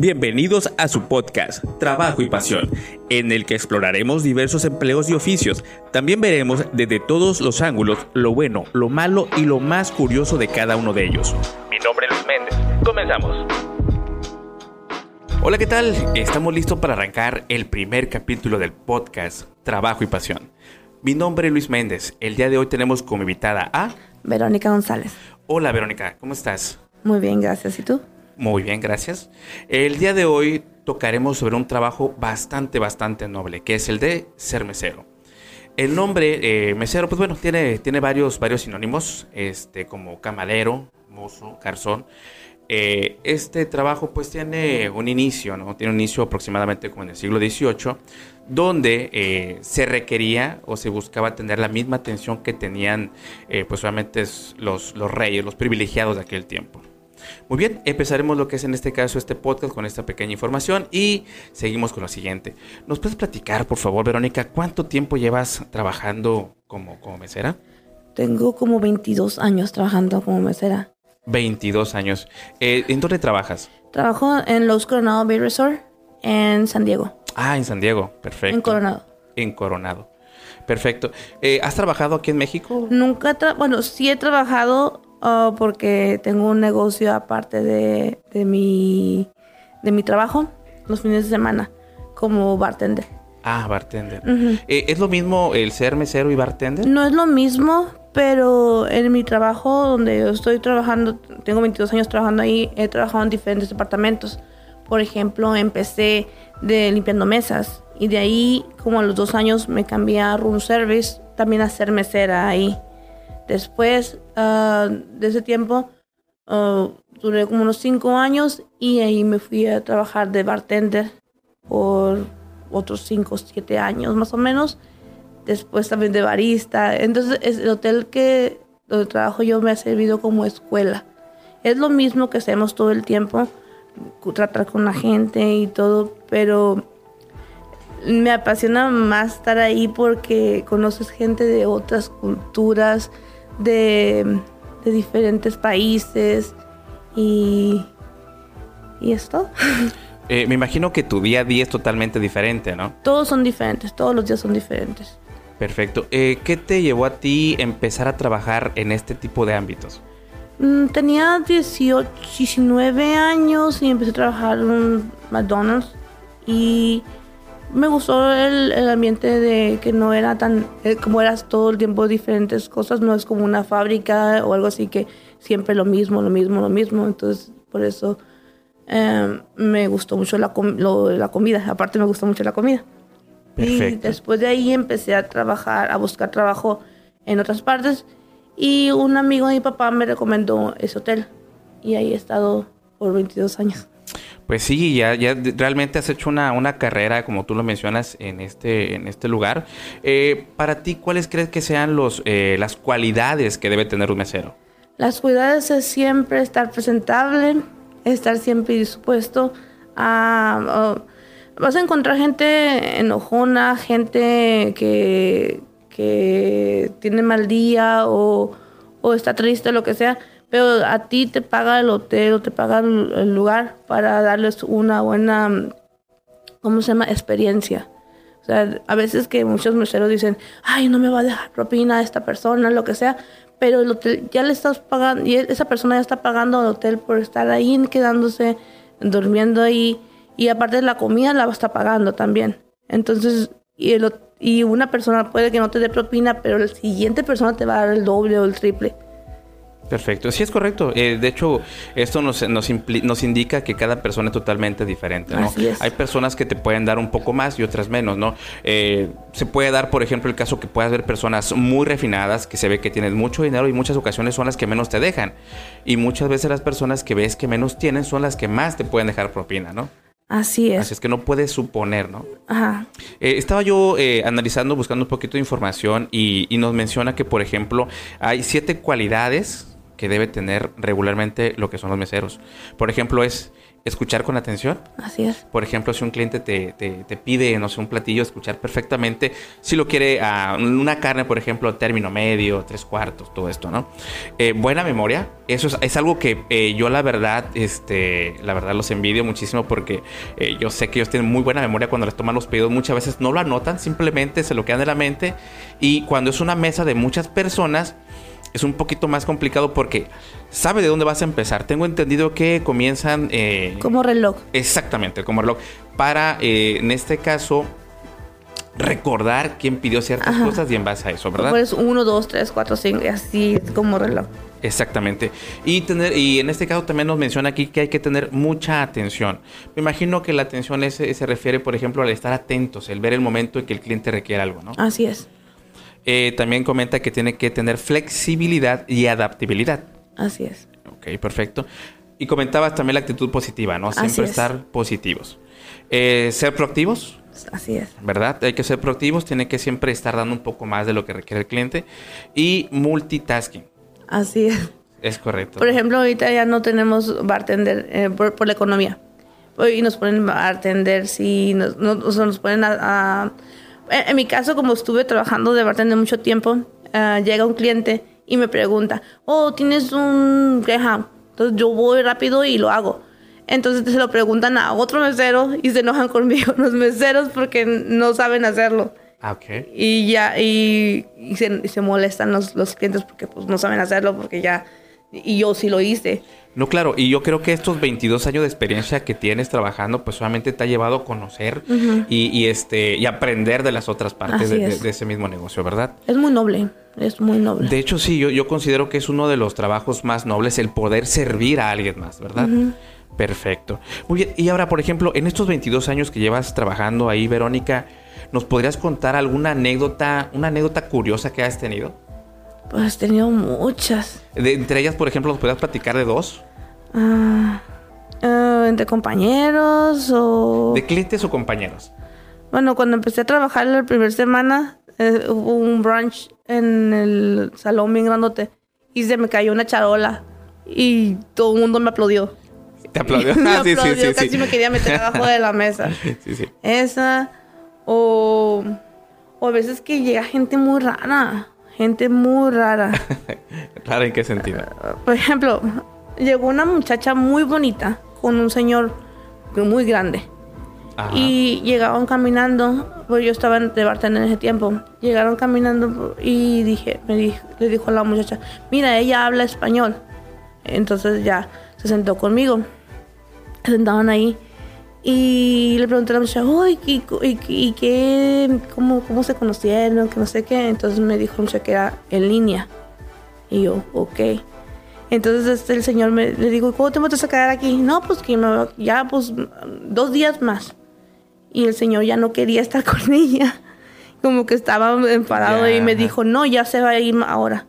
Bienvenidos a su podcast, Trabajo y Pasión, en el que exploraremos diversos empleos y oficios. También veremos desde todos los ángulos lo bueno, lo malo y lo más curioso de cada uno de ellos. Mi nombre es Luis Méndez. Comenzamos. Hola, ¿qué tal? Estamos listos para arrancar el primer capítulo del podcast Trabajo y Pasión. Mi nombre es Luis Méndez. El día de hoy tenemos como invitada a Verónica González. Hola Verónica, ¿cómo estás? Muy bien, gracias. ¿Y tú? Muy bien, gracias. El día de hoy tocaremos sobre un trabajo bastante, bastante noble, que es el de ser mesero. El nombre eh, mesero, pues bueno, tiene, tiene varios, varios sinónimos, este, como camarero, mozo, garzón. Eh, este trabajo pues tiene un inicio, ¿no? Tiene un inicio aproximadamente como en el siglo XVIII, donde eh, se requería o se buscaba tener la misma atención que tenían pues solamente los, los reyes, los privilegiados de aquel tiempo. Muy bien, empezaremos lo que es en este caso este podcast con esta pequeña información y seguimos con lo siguiente. ¿Nos puedes platicar, por favor, Verónica, cuánto tiempo llevas trabajando como, como mesera? Tengo como 22 años trabajando como mesera. 22 años. Eh, ¿En dónde trabajas? Trabajo en Los Coronado Bay Resort en San Diego. Ah, en San Diego, perfecto. En Coronado. En Coronado. Perfecto. Eh, ¿Has trabajado aquí en México? Nunca, bueno, sí he trabajado Oh, porque tengo un negocio aparte de, de, mi, de mi trabajo los fines de semana como bartender. Ah, bartender. Eh, ¿Es lo mismo el ser mesero y bartender? No es lo mismo, pero en mi trabajo donde yo estoy trabajando, tengo 22 años trabajando ahí, he trabajado en diferentes departamentos. Por ejemplo, empecé de limpiando mesas y de ahí, como a los dos años, me cambié a room service, también a ser mesera ahí. Después ah, de ese tiempo, ah, duré como unos cinco años y ahí me fui a trabajar de bartender por otros cinco o siete años más o menos. Después también de barista. Entonces, el hotel que donde trabajo yo me ha servido como escuela. Es lo mismo que hacemos todo el tiempo, tratar con la gente y todo, pero me apasiona más estar ahí porque conoces gente de otras culturas, de, diferentes países y, y esto. Eh, me imagino que tu día a día es totalmente diferente, ¿no? Todos son diferentes, todos los días son diferentes. Perfecto. Eh, ¿Qué te llevó a ti empezar a trabajar en este tipo de ámbitos? Mm, tenía 18, 19 años y empecé a trabajar en McDonald's y me gustó el, ambiente de que no era tan, eh, como eras todo el tiempo diferentes cosas, no es como una fábrica o algo así que siempre lo mismo, lo mismo, lo mismo. Entonces, por eso em, me gustó mucho la, la comida. Aparte, me gustó mucho la comida. Y después de ahí empecé a trabajar, a buscar trabajo en otras partes. Y un amigo de mi papá me recomendó ese hotel. Y ahí he estado por 22 años. Pues sí, ya, ya realmente has hecho una, una carrera, como tú lo mencionas, en este, en este lugar. Eh, para ti, ¿cuáles crees que sean los, eh, las cualidades que debe tener un mesero? Las cualidades es siempre estar presentable, estar siempre dispuesto a... vas a encontrar gente enojona, gente que, que tiene mal día o, o está triste, lo que sea pero a ti te paga el hotel o te paga el lugar para darles una buena, ¿cómo se llama? Experiencia. O sea, a veces que muchos meseros dicen, ay, no me va a dejar propina a esta persona, lo que sea, pero el hotel ya le estás pagando, y esa persona ya está pagando al hotel por estar ahí, quedándose, durmiendo ahí, y aparte de la comida la estar pagando también. Entonces, y, y una persona puede que no te dé propina, pero la siguiente persona te va a dar el doble o el triple. Perfecto, sí es correcto. Eh, de hecho, esto nos, nos, nos, indica que cada persona es totalmente diferente. ¿no? Hay personas que te pueden dar un poco más y otras menos, ¿no? Eh, se puede dar, por ejemplo, el caso que puedas ver personas muy refinadas que se ve que tienen mucho dinero y muchas ocasiones son las que menos te dejan. Y muchas veces las personas que ves que menos tienen son las que más te pueden dejar propina, ¿no? Así es. Así es que no puedes suponer, ¿no? Ajá. Eh, estaba yo analizando, buscando un poquito de información y, y, nos menciona que, por ejemplo, hay siete cualidades que debe tener regularmente lo que son los meseros. Por ejemplo, es escuchar con atención. Así es. Por ejemplo, si un cliente te, te, te pide, no sé, un platillo, escuchar perfectamente. Si lo quiere a una carne, por ejemplo, término medio, tres cuartos, todo esto, ¿no? Eh, buena memoria. Eso es, es algo que eh, yo la verdad, este, la verdad los envidio muchísimo porque eh, yo sé que ellos tienen muy buena memoria cuando les toman los pedidos. Muchas veces no lo anotan, simplemente se lo quedan en la mente. Y cuando es una mesa de muchas personas, es un poquito más complicado porque sabe de dónde vas a empezar. Tengo entendido que comienzan... Eh, como reloj. Exactamente, como reloj. Para, eh, en este caso, recordar quién pidió ciertas Ajá. cosas y en base a eso, ¿verdad? Pues uno, dos, tres, cuatro, cinco, y así como reloj. Exactamente. Y tener, y en este caso también nos menciona aquí que hay que tener mucha atención. Me imagino que la atención es- se refiere, por ejemplo, al estar atentos, el ver el momento en que el cliente requiere algo, ¿no? Así es. Eh, también comenta que tiene que tener flexibilidad y adaptabilidad. Así es. Ok, perfecto. Y comentabas también la actitud positiva, ¿no? Siempre es. estar positivos. Eh, ser proactivos, Así es. ¿verdad? Hay que ser proactivos, tiene que siempre estar dando un poco más de lo que requiere el cliente. Y multitasking, Así es. es correcto. Por ejemplo, ahorita ya no tenemos bartender eh, por, por la economía. Y nos ponen bartender, sí, nos, no- o sea, nos ponen a... a- en, en mi caso, como estuve trabajando de bartender mucho tiempo, ah, llega un cliente y me pregunta, oh, tienes un Greyhound. Entonces yo voy rápido y lo hago. Entonces se lo preguntan a otro mesero y se enojan conmigo los meseros porque no saben hacerlo. Ah, ok. Y ya, y, y se, y se molestan los, los clientes porque pues no saben hacerlo porque ya, y yo sí lo hice. No, claro, y yo creo que estos 22 años de experiencia que tienes trabajando, pues solamente te ha llevado a conocer y, y, este y aprender de las otras partes es. de ese mismo negocio, ¿verdad? Es muy noble, es muy noble. De hecho, sí, yo, yo considero que es uno de los trabajos más nobles el poder servir a alguien más, ¿verdad? Perfecto. Muy bien, y ahora, por ejemplo, en estos 22 años que llevas trabajando ahí, Verónica, ¿nos podrías contar alguna anécdota, una anécdota curiosa que has tenido? Pues he tenido muchas. De- entre ellas, por ejemplo, ¿nos podrías platicar de dos? Ah, ah, entre compañeros o... ¿De clientes o compañeros? Bueno, cuando empecé a trabajar la primera semana, eh, hubo un brunch en el salón bien grandote y se me cayó una charola y todo el mundo me aplaudió. ¿Te aplaudió? me Ah, sí, sí, aplaudió, sí, casi sí. me quería meter abajo de la mesa. Sí, sí. Esa, o, o a veces que llega gente muy rara, gente muy rara. Claro, ¿en qué sentido? Por ejemplo, llegó una muchacha muy bonita con un señor muy grande. Ajá. Y llegaban caminando, pues yo estaba de bartender en ese tiempo. Llegaron caminando y dije, me dijo, le dijo a la muchacha, mira, ella habla español. Entonces ya se sentó conmigo. Se sentaban ahí. Y le pregunté a la muchacha, "Uy, ¿y, y, y qué, cómo, cómo se conocieron? Que no sé qué. Entonces me dijo la muchacha que era en línea. Y yo, ok. Entonces este, el señor me, le digo, ¿cómo te vas a quedar aquí? No, pues que me, ya, pues dos días más. Y el señor ya no quería estar con ella. Como que estaba enfadado y me dijo, no, ya se va a ir ahora.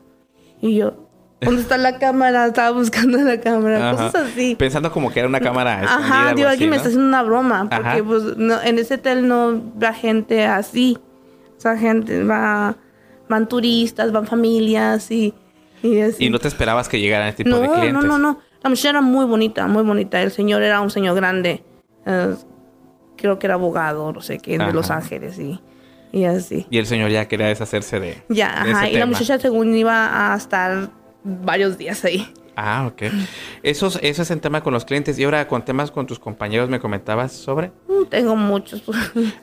Y yo, ¿dónde está la cámara? Estaba buscando la cámara. Ajá. Cosas así. Pensando como que era una cámara Ajá, digo, alguien me ¿no? está haciendo una broma. Porque Ajá. pues no, en ese hotel no va gente así. O sea, gente va, van turistas, van familias y, y así. Y no te esperabas que llegaran este tipo No, de clientes. no, no, no. La muchacha era muy bonita, muy bonita. El señor era un señor grande. eh, creo que era abogado, no sé qué, de. Los Ángeles y, y así. Y el señor ya quería deshacerse de, Ya, de ajá. ese Y la muchacha según iba a estar varios días ahí. Ah, ok. Eso, es- eso es en tema con los clientes. Y ahora con temas con tus compañeros me comentabas sobre Mm, Tengo muchos.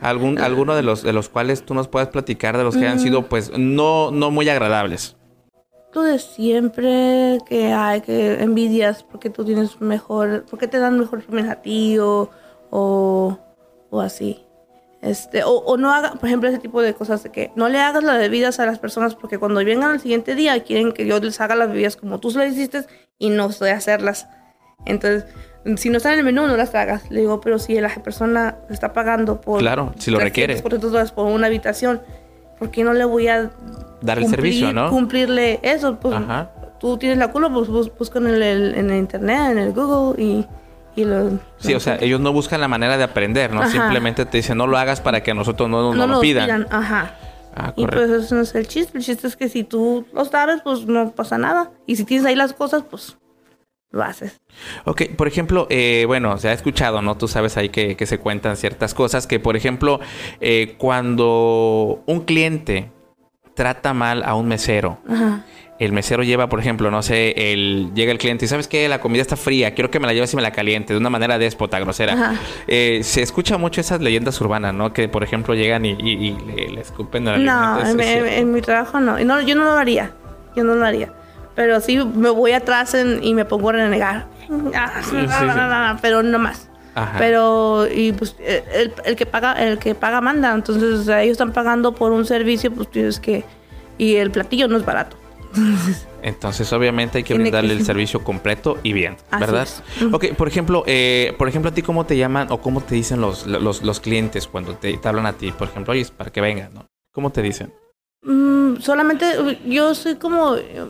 algún alguno de los de los cuales tú nos puedas platicar de los que han Mm. sido pues no no muy agradables. Lo de siempre que hay que envidias porque tú tienes mejor, porque te dan mejor premios a ti o, o, o así. Este, o, o no haga, por ejemplo, ese tipo de cosas de que no le hagas las bebidas a las personas porque cuando vengan al siguiente día quieren que yo les haga las bebidas como tú se las hiciste y no sé hacerlas. Entonces, si no están en el menú, no las hagas. Le digo, pero si la persona está pagando por Claro, si lo 300, requiere. 400 dólares por una habitación, ¿por qué no le voy a Dar el cumplir- servicio, ¿no? Cumplirle eso, pues Ajá. tú tienes la culpa, pues bus- busca en el- en el internet, en el Google y, y lo... Sí, o sea, ellos no buscan la manera de aprender, ¿no? Ajá. Simplemente te dicen no lo hagas para que a nosotros no, no, no lo nos pidan. Ajá. Ah, y pues eso no es el chiste. El chiste es que si tú lo sabes, pues no pasa nada. Y si tienes ahí las cosas, pues lo haces. Ok, por ejemplo, eh, bueno, se ha escuchado, ¿no? Tú sabes ahí que, que se cuentan ciertas cosas que, por ejemplo, eh, cuando un cliente trata mal a un mesero, Ajá. El mesero lleva, por ejemplo, no sé, el, llega el cliente y sabes que la comida está fría, quiero que me la lleves y me la caliente, de una manera déspota, grosera. Eh, se escucha mucho esas leyendas urbanas, ¿no? Que, por ejemplo, llegan y, y- y le, le escupen No, alimento. ¿Es- en, en- en mi trabajo no. No. Yo no lo haría. Yo no lo haría. Pero sí me voy atrás en- y me pongo a renegar. Ah, sí, no, sí. no, no, no, pero no más. Ajá. Pero, y pues, el, el que paga, el que paga manda. Entonces, o sea, ellos están pagando por un servicio, pues tienes que. Y el platillo no es barato. Entonces, obviamente hay que brindarle el servicio completo y bien, Así ¿verdad? es. Ok, por ejemplo, eh, por ejemplo, a ti cómo te llaman o cómo te dicen los, los, los clientes cuando te, te hablan a ti, por ejemplo, oye, para que vengas, ¿no? ¿Cómo te dicen? Mm, solamente yo soy como eh,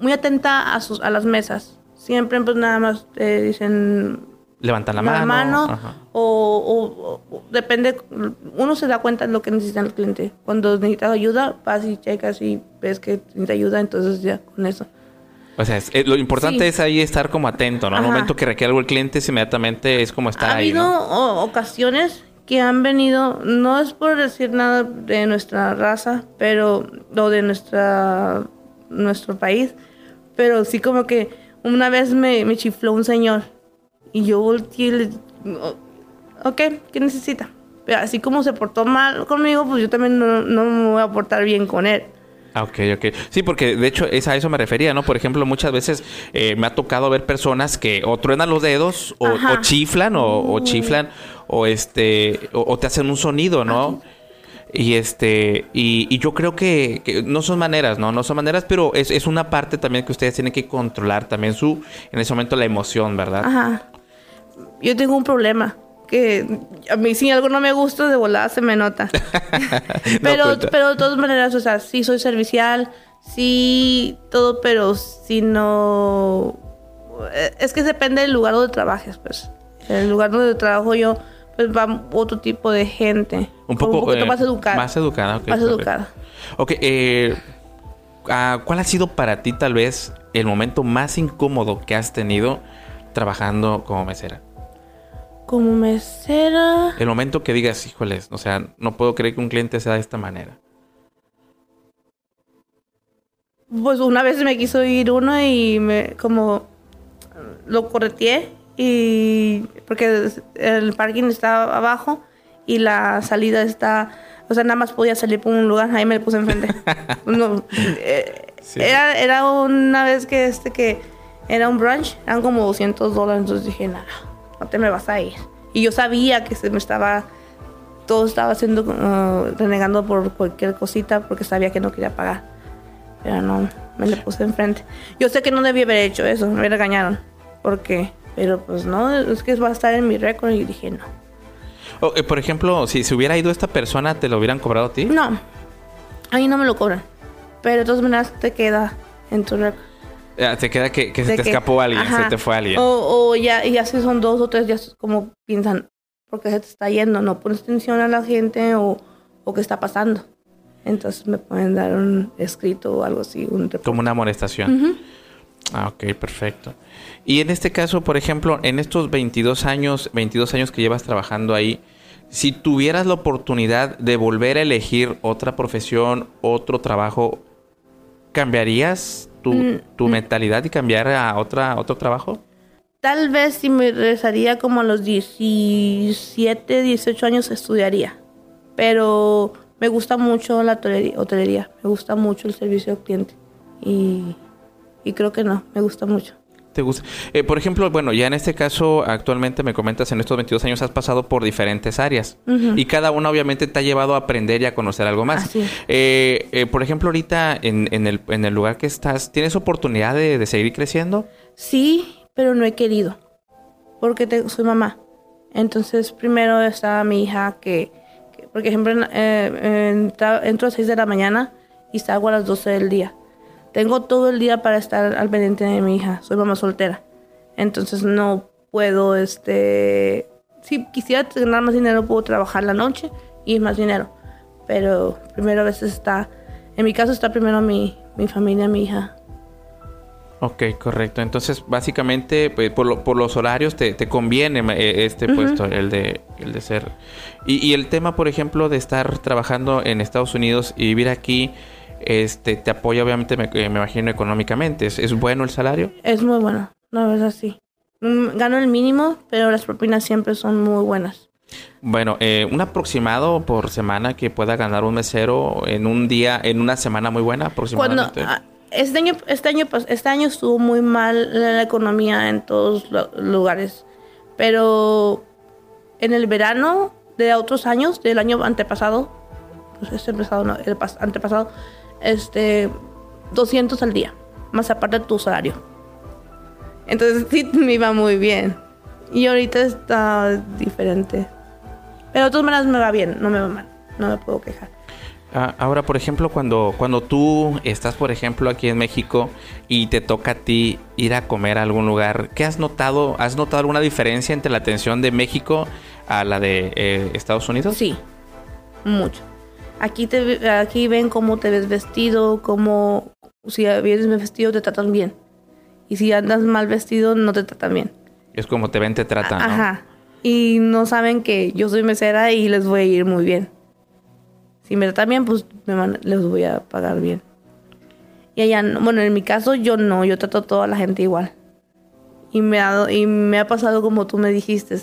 muy atenta a, sus, a las mesas. Siempre, pues nada más te dicen Levantan la, la mano. o, o- o- depende, uno se da cuenta de lo que necesita el cliente. Cuando necesitas ayuda, vas y checas y ves que necesita ayuda, entonces ya con eso. O sea, es- eh, lo importante Sí. es ahí estar como atento, ¿no? Al momento que requiere algo el cliente, es inmediatamente es como estar ha ahí, habido ¿no? ocasiones que han venido, no es por decir nada de nuestra raza, pero, o de nuestra, nuestro país, pero sí como que una vez me, me chifló un señor y yo volteé y le ok, ¿qué necesita? Pero así como se portó mal conmigo, pues yo también no, no me voy a portar bien con él. Ah, ok, ok. Sí, porque de hecho es a eso me refería, ¿no? Por ejemplo, muchas veces eh, me ha tocado ver personas que o truenan los dedos o, chiflan o, o chiflan o este o, o te hacen un sonido, ¿no? Y este y, y yo creo que, que no son maneras, ¿no? No son maneras, pero es, es una parte también que ustedes tienen que controlar también su en ese momento la emoción, ¿verdad? Ajá. Yo tengo un problema. Que a mí si algo no me gusta, de volada se me nota. pero, pero de todas maneras, o sea, sí soy servicial, sí todo, pero si no... Es que depende del lugar donde trabajes, pues. El lugar donde trabajo yo, pues va otro tipo de gente. Un poco poquito eh, más educada. Más educada, ok, Más perfecto. educada. Ok, eh, ah, ¿cuál ha sido para ti tal vez el momento más incómodo que has tenido trabajando como mesera? Como mesera... El momento que digas, híjoles, o sea, no puedo creer que un cliente sea de esta manera. Pues una vez me quiso ir uno y me como lo correteé y porque el parking está abajo y la salida está, o sea, nada más podía salir por un lugar, ahí me puse enfrente. No, eh, Sí. era, era una vez que este que era un brunch, eran como 200 dólares, entonces dije, nada, no te me vas a ir. Y yo sabía que se me estaba, todo estaba haciendo, uh, renegando por cualquier cosita porque sabía que no quería pagar. Pero no, me le puse enfrente. Yo sé que no debía haber hecho eso, me regañaron. ¿Por qué? Pero pues no, es que va a estar en mi récord y dije no. O, eh, por ejemplo, si se hubiera ido esta persona, ¿te lo hubieran cobrado a ti? No, ahí no me lo cobran. Pero de todas maneras te queda en tu récord. Ah, te queda que, que se te que- escapó alguien, ajá. se te fue alguien. O, o ya, ya si son dos o tres, ya como piensan, porque se te está yendo? No pones atención a la gente o, o qué está pasando. Entonces me pueden dar un escrito o algo así, un. Como una amonestación. Ah, ok, perfecto. Y en este caso, por ejemplo, en estos 22 años, 22 años que llevas trabajando ahí, si tuvieras la oportunidad de volver a elegir otra profesión, otro trabajo, ¿cambiarías tu, Mm, tu mentalidad y cambiar a otra, otro trabajo? Tal vez si me regresaría como a los 17, 18 años estudiaría. Pero me gusta mucho la hotelería, hotelería. me gusta mucho el servicio al cliente. Y, y creo que no, me gusta mucho. ¿Te gusta? Eh, por ejemplo, bueno, ya en este caso, actualmente me comentas, en estos 22 años has pasado por diferentes áreas. Y cada una obviamente te ha llevado a aprender y a conocer algo más. Eh, eh, por ejemplo, ahorita en, en el, en el lugar que estás, ¿tienes oportunidad de, de seguir creciendo? Sí, pero no he querido. Porque te- soy mamá. Entonces, primero estaba mi hija que, que por ejemplo, eh, entro a las 6 de la mañana y salgo a las 12 del día. Tengo todo el día para estar al pendiente de mi hija. Soy mamá soltera. Entonces, no puedo, este... Si quisiera ganar más dinero, puedo trabajar la noche y más dinero. pero primero a veces está, en mi caso está primero mi, mi familia, mi hija. Ok, correcto. Entonces, básicamente, pues, por, por los horarios te, te conviene eh, este puesto, el de, el de ser. Y, y, el tema, por ejemplo, de estar trabajando en Estados Unidos y vivir aquí, este, te apoya obviamente, me, me imagino, económicamente. ¿Es, ¿Es, bueno el salario? Es muy bueno, la verdad sí. Mm, gano el mínimo, pero las propinas siempre son muy buenas. Bueno, eh, un aproximado por semana que pueda ganar un mesero en un día, en una semana muy buena aproximadamente. Cuando, este año, este año, este año estuvo muy mal la economía en todos los lugares, pero en el verano de otros años, del año antepasado, pues este no, el antepasado, este, 200 al día, más aparte de tu salario. Entonces sí me iba muy bien. Y ahorita está diferente. Pero de todas maneras me va bien, no me va mal, no me puedo quejar. Ah, ahora, por ejemplo, cuando, cuando tú estás, por ejemplo, aquí en México y te toca a ti ir a comer a algún lugar, ¿qué has notado? ¿Has notado alguna diferencia entre la atención de México a la de eh, Estados Unidos? Sí, mucho. Aquí, te, aquí ven cómo te ves vestido, cómo si vienes vestido te tratan bien. Y si andas mal vestido no te tratan bien. Es como te ven, te tratan. Ajá. Y no saben que yo soy mesera y les voy a ir muy bien. Si me tratan bien, pues me van, les voy a pagar bien. Y allá, bueno, en mi caso yo no, yo trato a toda la gente igual. Y me ha, y me ha pasado como tú me dijiste,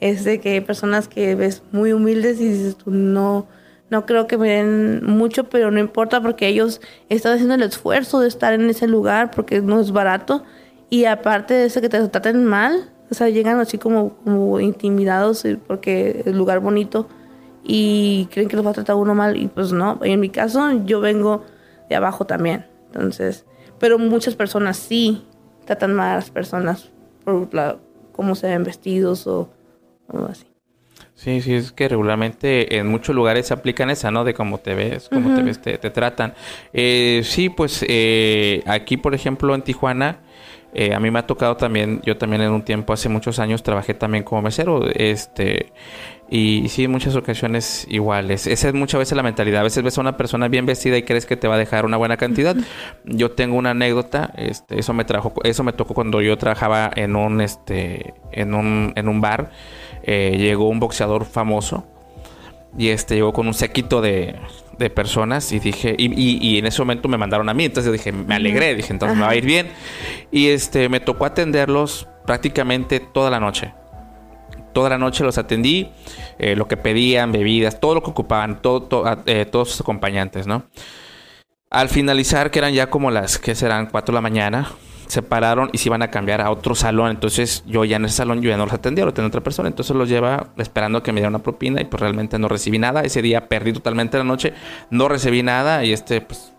es de que hay personas que ves muy humildes y dices tú, no, no creo que me den mucho, pero no importa porque ellos están haciendo el esfuerzo de estar en ese lugar porque no es barato. Y aparte de eso que te traten mal, o sea, llegan así como, como intimidados porque el lugar bonito y creen que los va a tratar uno mal y pues no. En mi caso yo vengo de abajo también. Entonces, pero muchas personas sí tratan mal a las personas por la, cómo se ven vestidos o, o así. Sí, sí, es que regularmente en muchos lugares se aplican esa, ¿no? De cómo te ves, cómo uh -huh. te ves, te, te tratan. Eh, sí, pues eh, aquí, por ejemplo, en Tijuana, eh, a mí me ha tocado también, yo también en un tiempo, hace muchos años, trabajé también como mesero, este, y sí, en muchas ocasiones iguales. Esa es muchas veces la mentalidad. A veces ves a una persona bien vestida y crees que te va a dejar una buena cantidad. Yo tengo una anécdota, este, eso me trajo, eso me tocó cuando yo trabajaba en un, este, en un, en un bar. Eh, llegó un boxeador famoso y este llegó con un sequito de, de personas y dije, y, y, y, en ese momento me mandaron a mí, entonces dije, me alegré, dije, entonces Ajá. me va a ir bien. Y este, me tocó atenderlos prácticamente toda la noche. Toda la noche los atendí, eh, lo que pedían, bebidas, todo lo que ocupaban, todo, todo, eh, todos sus acompañantes, ¿no? Al finalizar, que eran ya como las, que serán? 4 de la mañana, se pararon y se iban a cambiar a otro salón. Entonces yo ya en ese salón yo ya no los atendía, lo tenía otra persona. Entonces los lleva esperando que me diera una propina y pues realmente no recibí nada. Ese día perdí totalmente la noche, no recibí nada y este pues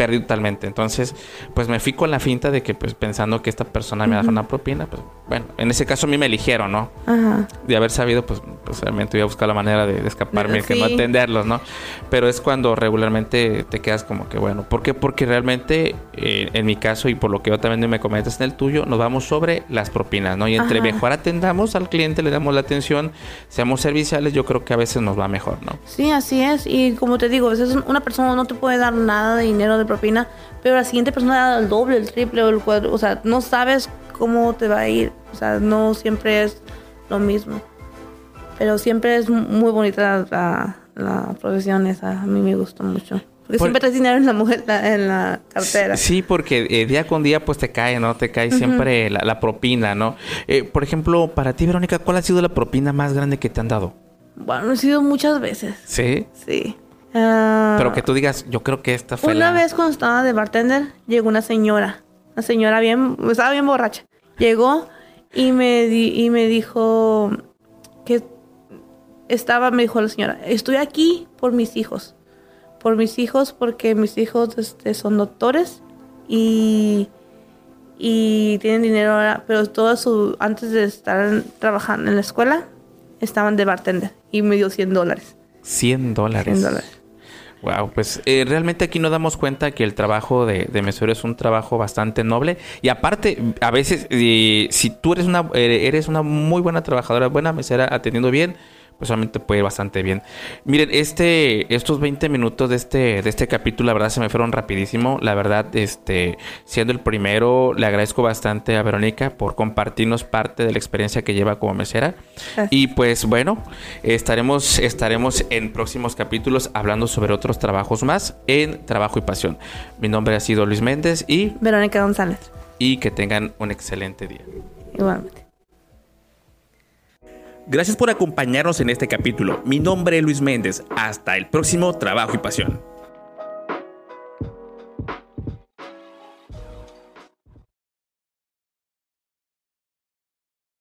perdí totalmente. Entonces, pues me fui con la finta de que, pues pensando que esta persona me uh -huh. una propina, pues bueno, en ese caso a mí me eligieron, ¿no? Ajá. De haber sabido, pues, pues realmente iba a buscar la manera de, de escaparme, sí. que no atenderlos, ¿no? Pero es cuando regularmente te quedas como que, bueno, ¿por qué? Porque realmente, eh, en mi caso y por lo que yo también me comentas en el tuyo, nos vamos sobre las propinas, ¿no? Y entre Ajá. mejor atendamos al cliente, le damos la atención, seamos serviciales, yo creo que a veces nos va mejor, ¿no? Sí, así es. Y como te digo, a veces una persona no te puede dar nada de dinero de propina, pero la siguiente persona da el doble, el triple o el cuadro. O sea, no sabes cómo te va a ir. O sea, no siempre es lo mismo. Pero siempre es muy bonita la, la profesión esa. A mí me gusta mucho. Porque Por... siempre traes dinero en la, mujer, en la cartera. Sí, porque eh, día con día pues te cae, ¿no? Te cae uh -huh. siempre la, la, propina, ¿no? Eh, por ejemplo, para ti, Verónica, ¿cuál ha sido la propina más grande que te han dado? Bueno, ha sido muchas veces. ¿Sí? Sí. Uh, Pero que tú digas, yo creo que esta fue Una la... vez cuando estaba de bartender, llegó una señora. Una señora bien, estaba bien borracha. Llegó y me, di, y me dijo que estaba, me dijo la señora, estoy aquí por mis hijos. Por mis hijos, porque mis hijos este, son doctores y, y tienen dinero ahora, pero todo su, antes de estar trabajando en la escuela, estaban de bartender y me dio 100 dólares. 100 dólares. 100 dólares. Wow, pues eh, realmente aquí nos damos cuenta que el trabajo de, de, mesero es un trabajo bastante noble. Y aparte a veces eh, si tú eres una eres una muy buena trabajadora, buena mesera atendiendo bien, pues solamente puede ir bastante bien. Miren, este, estos 20 minutos de este, de este capítulo, la verdad, se me fueron rapidísimo. La verdad, este, siendo el primero, le agradezco bastante a Verónica por compartirnos parte de la experiencia que lleva como mesera. Y pues bueno, estaremos, estaremos en próximos capítulos hablando sobre otros trabajos más en Trabajo y Pasión. Mi nombre ha sido Luis Méndez y Verónica González. Y que tengan un excelente día. Igualmente. Gracias por acompañarnos en este capítulo. Mi nombre es Luis Méndez. Hasta el próximo Trabajo y Pasión.